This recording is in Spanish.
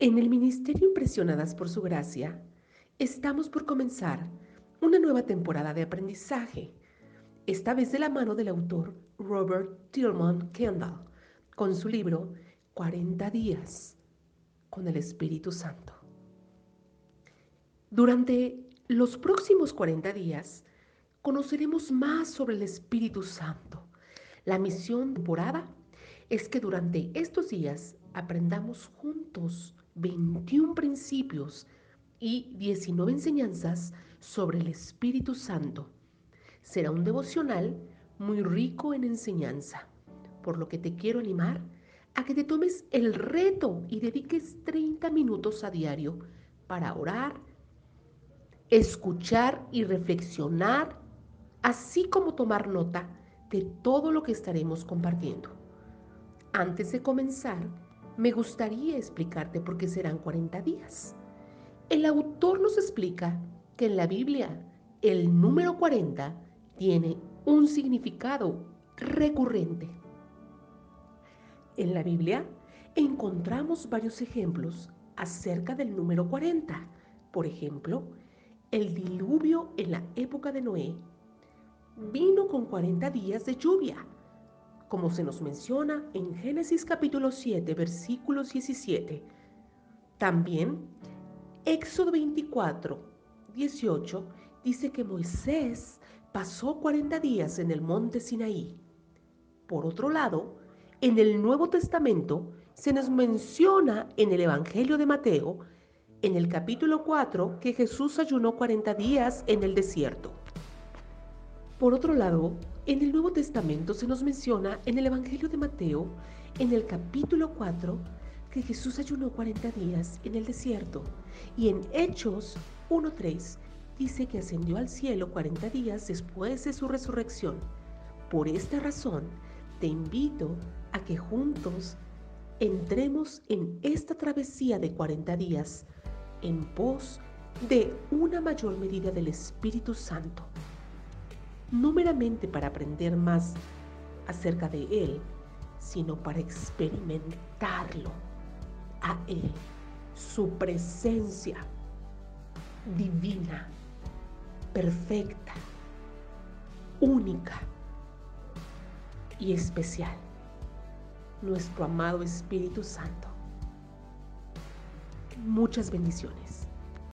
En el Ministerio Impresionadas por Su Gracia, estamos por comenzar una nueva temporada de aprendizaje, esta vez de la mano del autor Robert Tillman Kendall, con su libro 40 días con el Espíritu Santo. Durante los próximos 40 días conoceremos más sobre el Espíritu Santo. La misión temporada es que durante estos días aprendamos juntos 21 principios y 19 enseñanzas sobre el Espíritu Santo. Será un devocional muy rico en enseñanza, por lo que te quiero animar a que te tomes el reto y dediques 30 minutos a diario para orar, escuchar y reflexionar, así como tomar nota de todo lo que estaremos compartiendo. Antes de comenzar, me gustaría explicarte por qué serán 40 días. El autor nos explica que en la Biblia el número 40 tiene un significado recurrente. En la Biblia encontramos varios ejemplos acerca del número 40. Por ejemplo, el diluvio en la época de Noé vino con 40 días de lluvia, como se nos menciona en Génesis capítulo 7, versículos 17. También Éxodo 24, 18 dice que Moisés pasó 40 días en el monte Sinaí. Por otro lado, en el Nuevo Testamento se nos menciona en el Evangelio de Mateo en el capítulo 4 que Jesús ayunó 40 días en el desierto. Por otro lado, en el Nuevo Testamento se nos menciona en el Evangelio de Mateo, en el capítulo 4, que Jesús ayunó 40 días en el desierto. Y en Hechos 1.3 dice que ascendió al cielo 40 días después de su resurrección. Por esta razón, te invito a que juntos entremos en esta travesía de 40 días en pos de una mayor medida del Espíritu Santo, no meramente para aprender más acerca de Él, sino para experimentarlo a Él, su presencia divina, perfecta, única y especial, nuestro amado Espíritu Santo Muchas bendiciones.